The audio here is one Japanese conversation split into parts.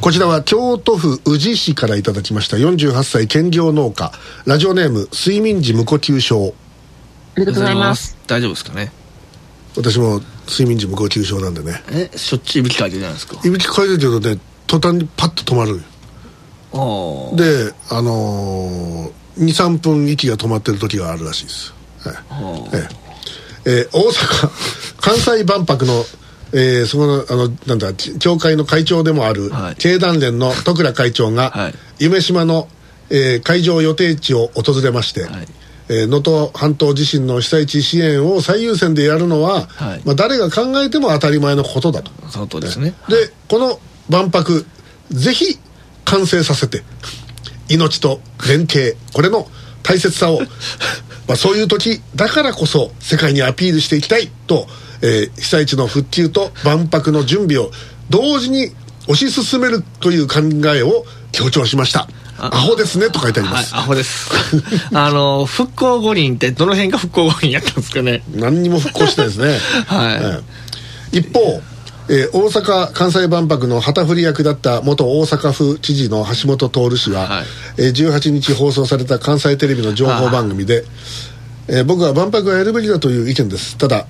こちらは京都府宇治市からいただきました。48歳兼業農家。ラジオネーム睡眠時無呼吸症。ありがとうございます。大丈夫ですかね？私も睡眠時無呼吸症なんでね。えしょっちゅういびきかいてるじゃないですか。いびきかいてるけどね途端にパッと止まる。ああであのー、23分息が止まってる時があるらしいです、はいええ。えー大阪関西万博のえー、そこのあのなんだ協会の会長でもある、はい。経団連の徳倉会長が、はい。夢島の、えー会場予定地を訪れましてはい。えー能登、半島地震の被災地支援を最優先でやるのは、はい。まあ、誰が考えても当たり前のことだと。その通りですね。でこの万博ぜひ完成させて命と連携これの大切さを。まあそういう時だからこそ世界にアピールしていきたいと、えー被災地の復旧と万博の準備を同時に推し進めるという考えを強調しました。アホですねと書いてあります、はいアホです。あの復興五輪ってどの辺が復興五輪やったんですかね。何にも復興してないですね。はい。ええ一方、えー大阪・関西万博の旗振り役だった元大阪府知事の橋本徹氏は、はい。えー18日放送された関西テレビの情報番組で、えー僕は万博はやるべきだという意見です。ただ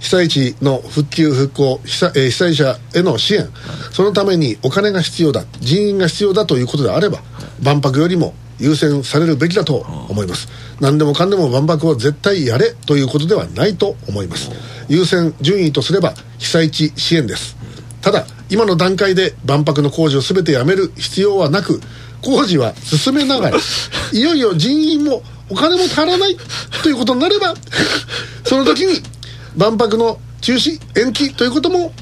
被災地の復旧復興被災,、被災者への支援、そのためにお金が必要だ人員が必要だということであれば万博よりも優先されるべきだと思います。何でもかんでも万博を絶対やれということではないと思います。優先順位とすれば被災地支援です。ただ今の段階で万博の工事を全てやめる必要はなく工事は進めながらいよいよ人員もお金も足らないということになればその時に万博の中止延期ということも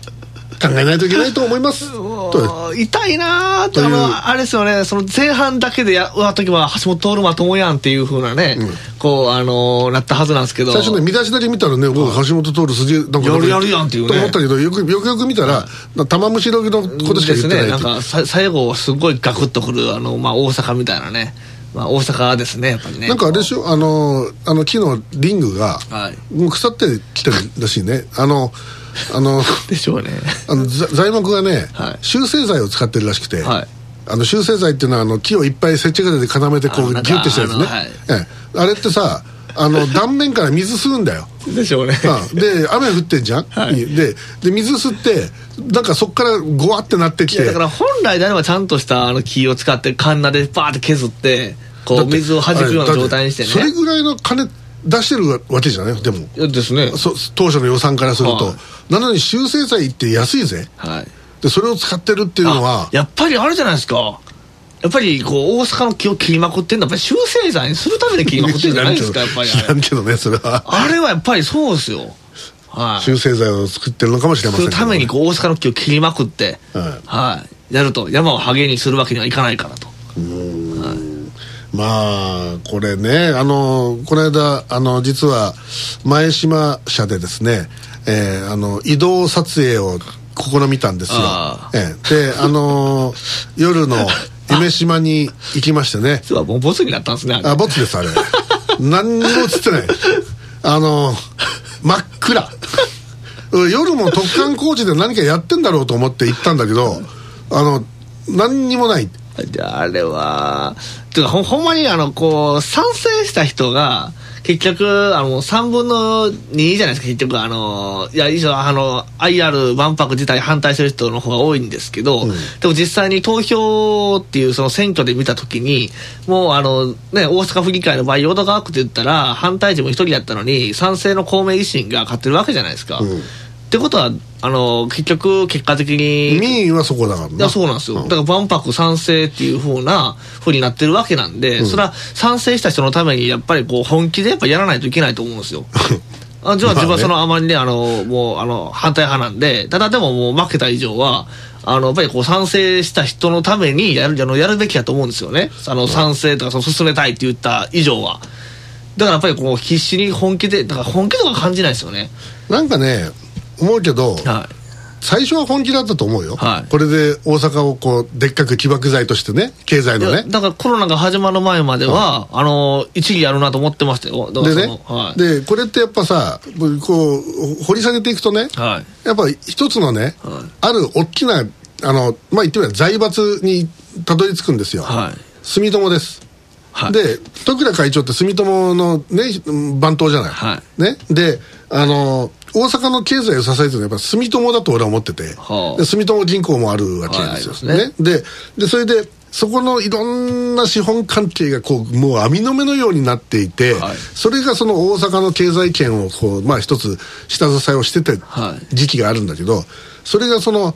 考えないといけないと思います。と痛いなーという。あのあれですよね。その前半だけでやった時は橋本徹まともやんっていうふうなね、こうあのーなったはずなんですけど。最初ね見出しだけ見たらね僕橋本徹すげえなんかやるやるやんっていうね。と思ったけどよくよくよく見たら玉虫色のことしか言ってないですね。なんかさ最後すごいガクッとくるあの、まあ、大阪みたいなね、まあ、大阪ですねやっぱりね。なんかあれでしょ？あのあの木のリングがはい。もう腐ってきてるらしいね。あのあの でしょうね。あのざ材木がね、はい。修正剤を使ってるらしくて、はい。あの修正剤っていうのはあの木をいっぱい接着剤で固めてこうギュッてしたやつね。はい。ええ。あれってさあの断面から水吸うんだよ。でしょうね。うん。で雨降ってんじゃん、はい。でで水吸ってなんかそっからゴワってなってきて。だから本来であればちゃんとしたあの木を使ってカンナでバーって削ってこう水を弾くような状態にしてあれだってそれねぐらいの金出してるわけじゃない？でも。ですね。そ当初の予算からすると、はい。なのに修正剤って安いぜ。はい。でそれを使ってるっていうのは。あやっぱりあれじゃないですかやっぱりこう大阪の木を切りまくってんのはやっぱり修正剤にするために切りまくってんじゃないですかやっぱり知らんけどねそれは。あれはやっぱりそうですよ。はい。修正剤を作ってるのかもしれませんけどするためにこう大阪の木を切りまくってはい。はい。やると山をハゲにするわけにはいかないからと。まあこれねあのこの間あの実は前島社でですね、えーあの移動撮影を試みたんですよ。あ、ええであの夜の 夢島に行きましてね。実はもうボスになったんですねあボツですあれ。何にも映ってない。あの真っ暗。うん夜も突貫工事で何かやってんだろうと思って行ったんだけどあの何にもない。であれはていうかほほんまにあのこう賛成した人が結局あの3分の2じゃないですか結局。あのいや以上あの IR 万博自体反対してる人の方が多いんですけど、でも実際に投票っていうその選挙で見た時にもうあのね大阪府議会の場合淀川区って言ったら反対地も一人だったのに賛成の公明維新が勝ってるわけじゃないですか。ってことはあの結局結果的に民意はそこだからな。いやそうなんですよ、だから万博賛成っていうふうなふうになってるわけなんで、それは賛成した人のためにやっぱりこう本気でやっぱやらないといけないと思うんですよ。あじゃあ自分はそのあまりねあのもうあの反対派なんでただでももう負けた以上はあのやっぱりこう賛成した人のためにやるあのやるべきだと思うんですよね。あの賛成とかその進めたいって言った以上は。だからやっぱりこう必死に本気でだから本気とか感じないですよね。なんかね思うけどはい。最初は本気だったと思うよ、はい。これで大阪をこうでっかく起爆剤としてね経済のね。だからコロナが始まる前までは、あの一理あるなと思ってましたよ。でね。の、はい。でこれってやっぱさこう掘り下げていくとね、はい。やっぱ一つのね、はい。ある大きなあのまあ言ってみれば財閥にたどり着くんですよ、はい。住友です、はい。で徳倉会長って住友のね番頭じゃない、はね。であの大阪の経済を支えてるのはやっぱ住友だと俺は思ってて、はあ。で住友銀行もあるわけですよ、はいねででそれでそこのいろんな資本関係がこうもう網の目のようになっていて、はい。それがその大阪の経済圏をこうまあ一つ下支えをしてたはい。時期があるんだけどそれがその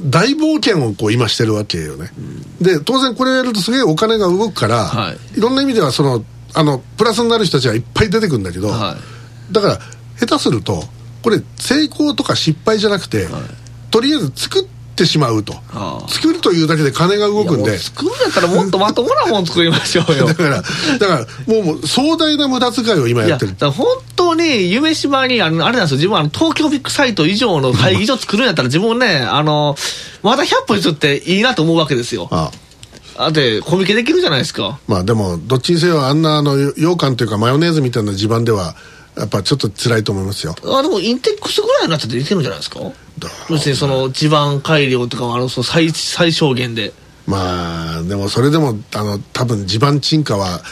大冒険をこう今してるわけよね、で当然これやるとすげえお金が動くから、はい。いろんな意味ではそのあのプラスになる人たちがいっぱい出てくるんだけど、はだから下手するとこれ成功とか失敗じゃなくて、とりあえず作ってしまうと、作るというだけで金が動くんで。作るんやったらもっとまともなもん作りましょうよ。だからだからもう壮大な無駄遣いを今いややってる。本当に夢島にあのあれなんですよ。自分はあの東京ビッグサイト以上の会議所作るんやったら自分ねあのまだ100歩譲っていいなと思うわけですよ。ああ。あでコミケできるじゃないですか。まあでもどっちにせよあんなあの羊羹というかマヨネーズみたいな地盤ではやっぱちょっと辛いと思いますよ。あでもインテックスぐらいになっちゃっていけるんじゃないですか？要するにその地盤改良とかもあのその最最小限で。まあでもそれでもあの多分地盤沈下は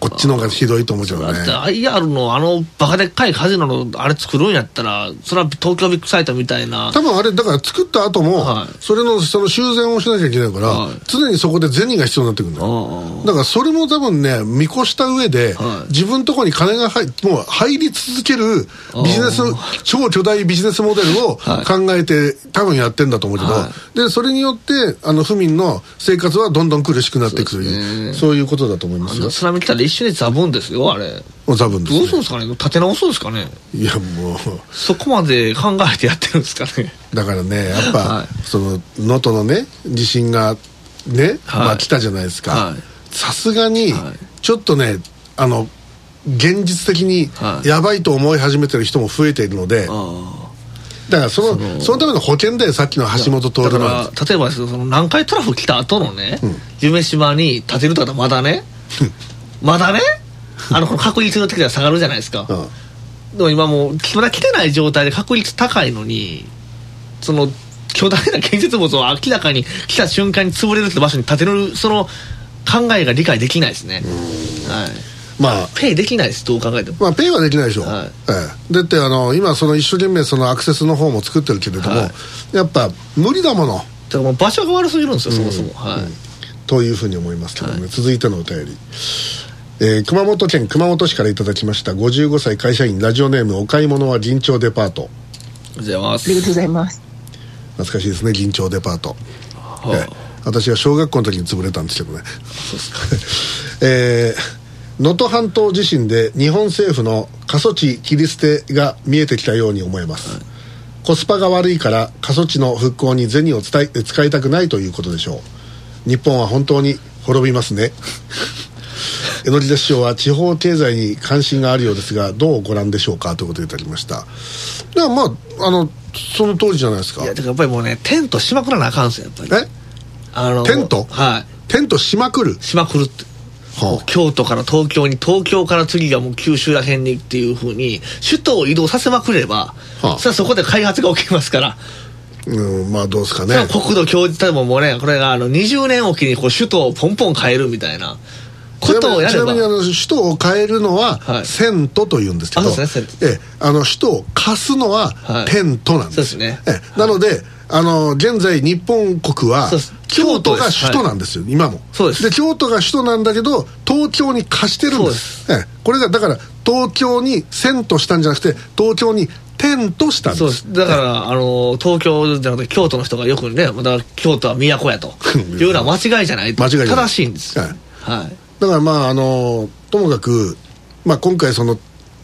こっちの方がひどいと思うけどね。だって IR のあのバカでっかいカジノのあれ作るんやったらそれは東京ビッグサイトみたいな。多分あれだから作った後も、はい。それのその修繕をしなきゃいけないから、はい。常にそこで銭が必要になってくるんだよだからそれも多分ね見越した上で、はい。自分のところに金が入もう入り続けるビジネス超巨大ビジネスモデルをはい。考えて、多分やってんだと思うけど、はでそれによってあの府民の生活はどんどん苦しくなっていくというそういうことだと思いますよ。津波来たら一瞬でザブンですよあれ。もう多分ですね。どうするんですかね？立て直すんですかね？いやもう。そこまで考えてやってるんですかね。だからねやっぱ、はい。その能登のね地震がね、はい。まあ来たじゃないですか。はい。さすがにはい。ちょっとねあの現実的にはい。やばいと思い始めてる人も増えているので、あだからそのそのための保険だよさっきの橋本徹だかのら例えばその南海トラフ来た後のね、夢島に建てるとかまだねまだね？あの確率の時は下がるじゃないですか、うん。でも今もうまだ来てない状態で確率高いのにその巨大な建設物を明らかに来た瞬間に潰れるって場所に建てるその考えが理解できないですね。はい。まあ。ペイできないですどう考えても。まあ、ペイはできないでしょ、はい。ええ。だってあの今その一生懸命そのアクセスの方も作ってるけれども、はい。やっぱ無理だもの。だからもう場所が悪すぎるんですよ、そもそも。はい、というふうに思いますけどね、続いてのお便り、えー熊本県熊本市からいただきました55歳会社員ラジオネームお買い物は銀町デパート。ありがとうございまありがとうすございます。懐かしいですね銀町デパート、はええ私が小学校の時に潰れたんですけどね。えー能登半島地震で日本政府の過疎地切り捨てが見えてきたように思えます、コスパが悪いから過疎地の復興に銭を伝え使いたくないということでしょう。日本は本当に滅びますね江ノ田師匠は地方経済に関心があるようですがどうご覧でしょうかということでいただきました。まああのその通りじゃないですか。いやだからやっぱりもうねテントしまくらなあかんすよやっぱり。え？あのテント？はい。テントしまくる？しまくるって。はあ。京都から東京に東京から次がもう九州らへんにっていうふうに首都を移動させまくれば、はあ。それはそこで開発が起きますから、うんまあどうですかね。国土強靭ももうねこれがあの20年おきにこう首都をポンポン変えるみたいなことをやれば。ちなみにあの首都を変えるのは、はい。セントというんですけどねええあの首都を貸すのは、はい。テントなんです。そうですね。ええなのであの現在日本国は京都が首都なんですよ、今も。そうです。京都が首都なんだけど東京に貸してるんです。ええこれがだから東京にセントしたんじゃなくて東京にテントしたんです。そうです。だから、あの東京じゃなくて京都の人がよくねまだ京都は都やと。いうのは間違いじゃない。と間違い正しいんですはいはいだからまああのともかく、まあ、今回その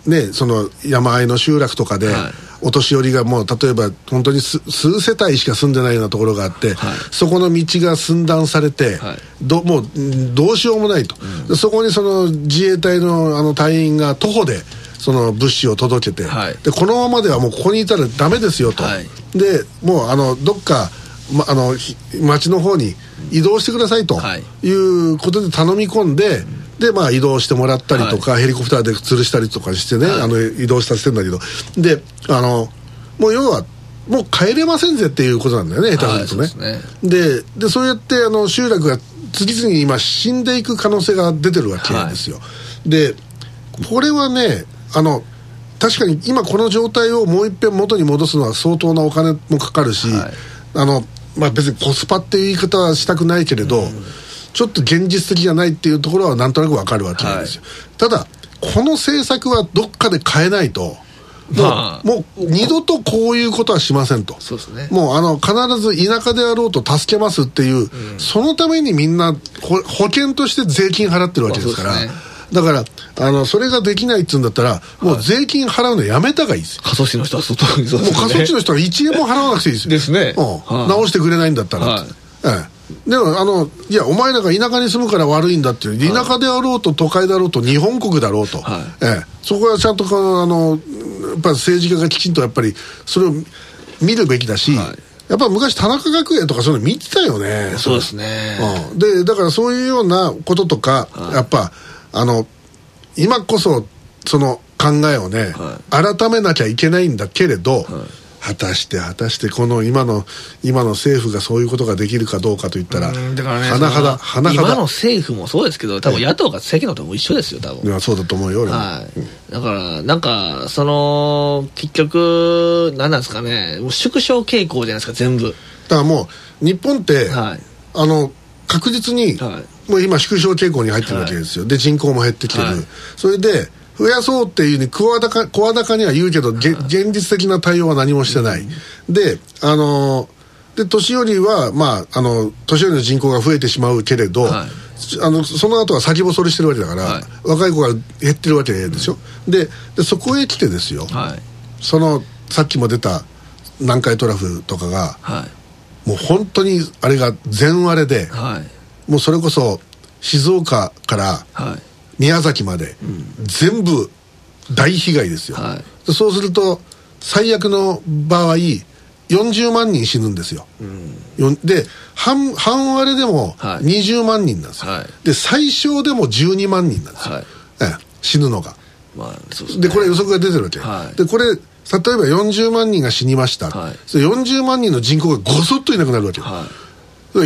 ねその山あいの集落とかで、はい。お年寄りがもう例えば本当に数数世帯しか住んでないようなところがあって、はい。そこの道が寸断されて、はい。どもううんどうしようもないと、でそこにその自衛隊のあの隊員が徒歩でその物資を届けて、はい。でこのままではもうここにいたらダメですよと、はい。でもうあのどっか、ま、あのひ町の方に移動してくださいとはい。いうことで頼み込んで、でまあ移動してもらったりとか、ヘリコプターで吊るしたりとかしてね、はい。あの移動させてんだけど。であのもう要はもう帰れませんぜっていうことなんだよね下手するとね,、はいででそうやってあの集落が次々に今死んでいく可能性が出てるわけですよ、でこれはねあの確かに今この状態をもう一遍元に戻すのは相当なお金もかかるし、はい。あのまあ、別にコスパっていう言い方はしたくないけれど、ちょっと現実的じゃないっていうところはなんとなくわかるわけなんですよ、ただこの政策はどっかで変えないともう,、まあもう二度とこういうことはしませんと。ね。もうあの必ず田舎であろうと助けますっていう、そのためにみんなほ保険として税金払ってるわけですから、まあだからあのそれができないっつうんだったらもう税金払うのやめたがいいですよ、過疎地の人は外にそうもう過疎地の人は1円も払わなくていいですよ。ですね。うん。はい。直してくれないんだったら、はい。ええ、でもあのいやお前らが田舎に住むから悪いんだっていう田舎であろうと都会だろうと日本国だろうと、はい。ええ、そこはちゃんとあのやっぱ政治家がきちんとやっぱりそれを見るべきだし、はい。やっぱ昔田中角栄とかそういうの見てたよね。そうですね。うん、でだからそういうようなこととか、やっぱあの今こそその考えをね、改めなきゃいけないんだけれど、果たして果たしてこの今の今の政府がそういうことができるかどうかといったら、うんだからね甚だ甚だ。今の政府もそうですけど多分野党が政権のとも一緒ですよ多分。いやそうだと思うよ俺も、はい、だから、なんか、その、結局、なんなんですかね、もう縮小傾向じゃないですか、全部。だからもう日本って、はい。あの確実に、はもう今縮小傾向に入ってるわけですよ、で人口も減ってきてる、はい。それで増やそうっていうふうに声高声高には言うけど、げ現実的な対応は何もしてない、であので年寄りはまああの年寄りの人口が増えてしまうけれど、はい。あのその後は先細りしてるわけだから、はい。若い子が減ってるわけですよ、ででそこへ来てですよ、はい。そのさっきも出た南海トラフとかがはい。もう本当にあれが全割れで、はい。もうそれこそ静岡からはい。宮崎まで全部大被害ですよ、はい。でそうすると最悪の場合40万人死ぬんですよ、よんで半半割れでもはい。20万人なんですよ、はい。で最小でも12万人なんですよ、はい。ええ死ぬのが。まあ、そうですね。でこれ予測が出てるわけ、はい。でこれ例えば40万人が死にました、はい。それ40万人の人口がごそっといなくなるわけよ、は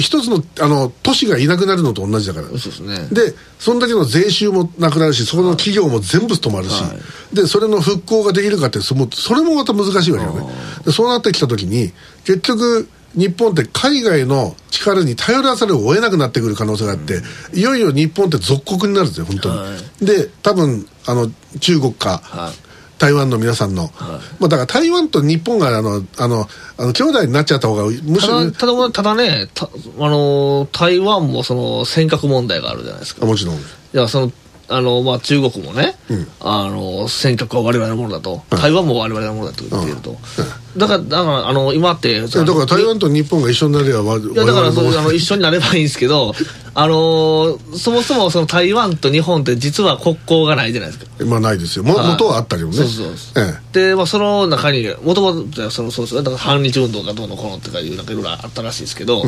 一つのあの都市がいなくなるのと同じだから。い。そうですね。でそんだけの税収もなくなるしそこの企業も全部止まるし、はでそれの復興ができるかってそれもまた難しいわけよね。でそうなってきた時に結局日本って海外の力に頼らざるを得なくなってくる可能性があって、いよいよ日本って属国になるんですよ本当に、はで多分あの中国か、はい台湾の皆さんの、まあ、だから台湾と日本があのあのあの兄弟になっちゃった方がむしたろだ、ただ、ただね、たあの、台湾もその、尖閣問題があるじゃないですか。あもちろん。いや、その、あの、まあ、中国もね、うん。あの、尖閣は我々のものだと、台湾も我々のものだと言っていると。だから、だから、あの、今って、だから台湾と日本が一緒になれば我いやだからそうあの。々一緒になればいいんですけど、あのーそもそもその台湾と日本って実は国交がないじゃないですか。まあないですよ。もはい。元はあったけどね。そうそうそう。えで、まあ、その中に、もともとそのそうですよだから反日運動がどうのこうのとかいうなんかいろいろあったらしいですけど、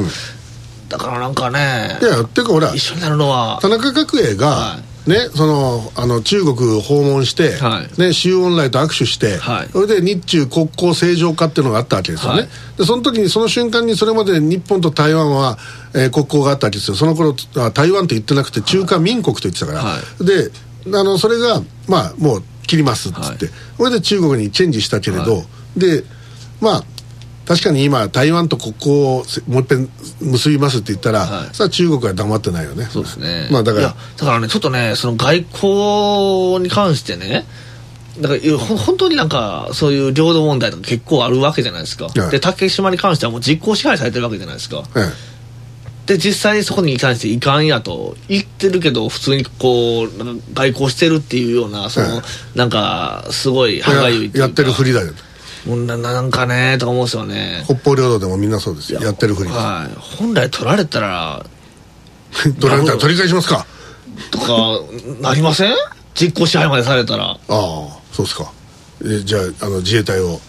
だからなんかねえいやてかほら一緒になるのは田中角栄が、はね、そのあの中国を訪問して、はい。ね、周恩来と握手して、はい。それで日中国交正常化っていうのがあったわけですよね、はい。でその時にその瞬間にそれまで日本と台湾は、えー国交があったわけですよ。その頃あ台湾と言ってなくて中華民国と言ってたから、はであのそれがまあもう切りますっつって、はい。それで中国にチェンジしたけれど、はでまあ確かに今台湾と国交をせもう一遍結びますって言ったら、はい。さあ中国は黙ってないよね。そうですね。まあだから。だからねちょっとねその外交に関してねだから本当になんかそういう領土問題とか結構あるわけじゃないですか、はい。で竹島に関してはもう実効支配されてるわけじゃないですか。えで実際にそこに関していかんやと言ってるけど普通にこう外交してるっていうようなその、はい。なんかすごいえ歯がゆいややってるふりだよもうななんかねとか思うんですよね。北方領土でもみんなそうですよ。やってるふりです。はい。本来取られたら 取られたら取り返しますか？とかなりません？実効支配までされたら。ああそうですか。えじゃああの自衛隊を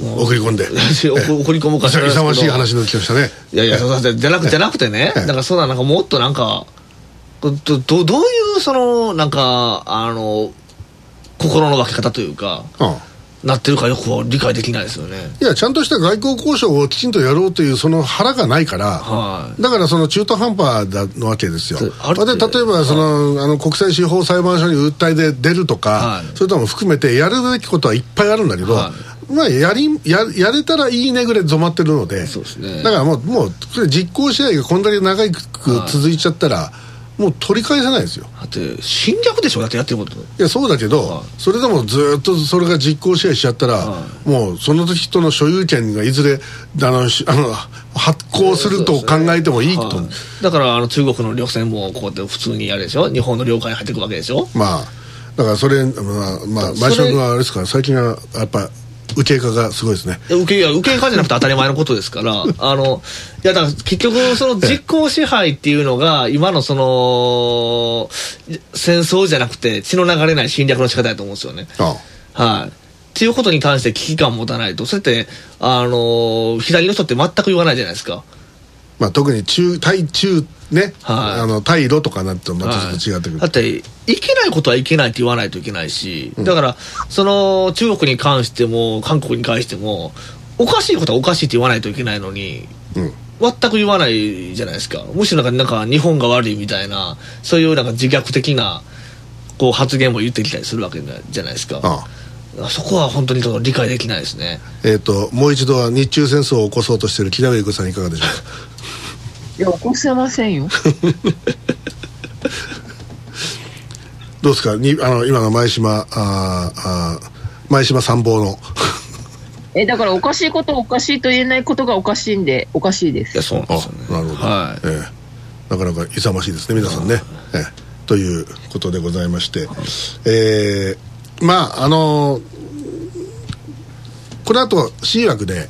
送り込んで。送り込むか勇ましい話のきましたね。いやいやじゃなくじゃなくてね。だからそうななんかもっとなんかどどどういうそのなんかあの心の分け方というか、うんなってるかよく理解できないですよね。いやちゃんとした外交交渉をきちんとやろうというその腹がないから、はい、だからその中途半端だわけですよ。で例えばその、はい、あの国際司法裁判所に訴えで出るとか、はい、それとも含めてやるべきことはいっぱいあるんだけど、まあ、やりややれたらいいねぐらい染まってるのでそうです、ね、だからもうもう実行試合がこんだけ長く続いちゃったら、もう取り返せないですよ。だって侵略でしょ。だってやってることいやそうだけど、はい、それでもずっとそれが実効支配しちゃったら、はい、もうその人の所有権がいずれあのあの発行すると考えてもいいと、はい、だからあの中国の旅船もこうやって普通にやるでしょ。日本の領海に入っていくわけでしょ。まあだからそれまあまあ前島君はあれですから最近はやっぱ受け化がすごいですね。受け受け化じゃなくて当たり前のことですから。あのいやだから結局その実効支配っていうのが今のその戦争じゃなくて血の流れない侵略の仕方だと思うんですよね。はい。っていうことに関して危機感を持たないと。それってあの左の人って全く言わないじゃないですかまあ、特に中対中ね、はい、あの対ロとかなるとまたちょっと違ってくる、はい、だっていけないことはいけないって言わないといけないし、うん、だからその中国に関しても韓国に関してもおかしいことはおかしいって言わないといけないのに、うん、全く言わないじゃないですか。むしろなんかなんか日本が悪いみたいなそういうなんか自虐的なこう発言も言ってきたりするわけじゃないですか。ああ。そこは本当に理解できないですね。えっ、ともう一度は日中戦争を起こそうとしている木田上子さんいかがでしょう？か。いや起こせませんよ。どうですか？にあの今の前島ああ前島参謀の。えだからおかしいことおかしいと言えないことがおかしいんでおかしいです。いやそうなんですよね。なるほど、はい、えー、なかなか勇ましいですね皆さんね、えー、ということでございまして、えー、まああのー、この後 C 枠で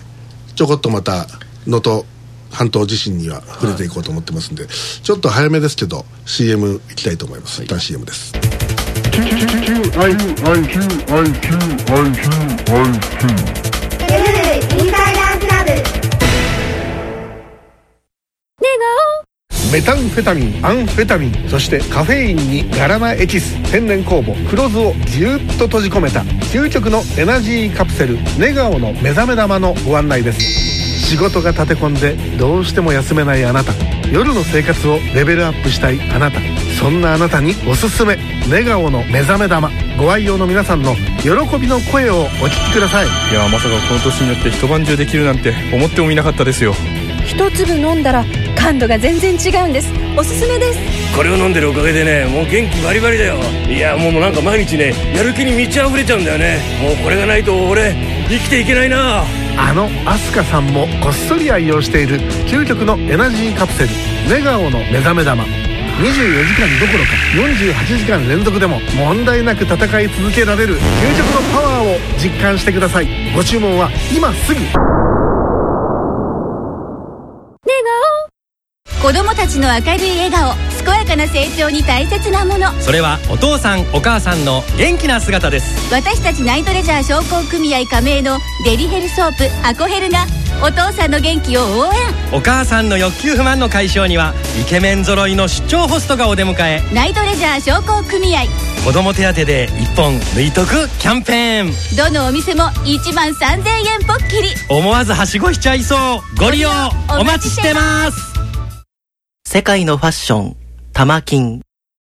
ちょこっとまた能登半島地震には触れていこうと思ってますんで、はい、ちょっと早めですけど CM いきたいと思います、はい、一旦 CM です。メタン。フェタミン。アン。フェタミン。そしてカフェイン。にガラナエキス天然酵母黒酢をぎゅっと閉じ込めた究極のエナジーカプセルネガオの目覚め玉のご案内です仕事が立て込んでどうしても休めないあなた。夜の生活をレベルアップしたいあなた。そんなあなたにおすすめ。寝顔の目覚め玉。ご愛用の皆さんの喜びの声をお聞きください。いやまさかこの年によって一晩中できるなんて思ってもみなかったですよ。一粒飲んだら感度が全然違うんです。おすすめです。これを飲んでるおかげでねもう元気バリバリだよ。いやもうなんか毎日ねやる気に満ち溢れちゃうんだよね。もうこれがないと俺生きていけないなあのアスカさんもこっそり愛用している究極のエナジーカプセルネガオの目覚め玉。24時間どころか48時間連続でも問題なく戦い続けられる究極のパワーを実感してください。ご注文は今すぐ。子供たちの明るい笑顔健やかな成長に大切なもの。それはお父さんお母さんの元気な姿です。私たちナイトレジャー商工組合加盟のデリヘルソープアコヘルがお父さんの元気を応援。お母さんの欲求不満の解消にはイケメン揃いの出張ホストがお出迎え。ナイトレジャー商工組合子供手当で1本抜いとくキャンペーン。どのお店も1万3000円ぽっきり。思わずはしごしちゃいそう。ご利用お待ちしてます世界のファッション、玉金。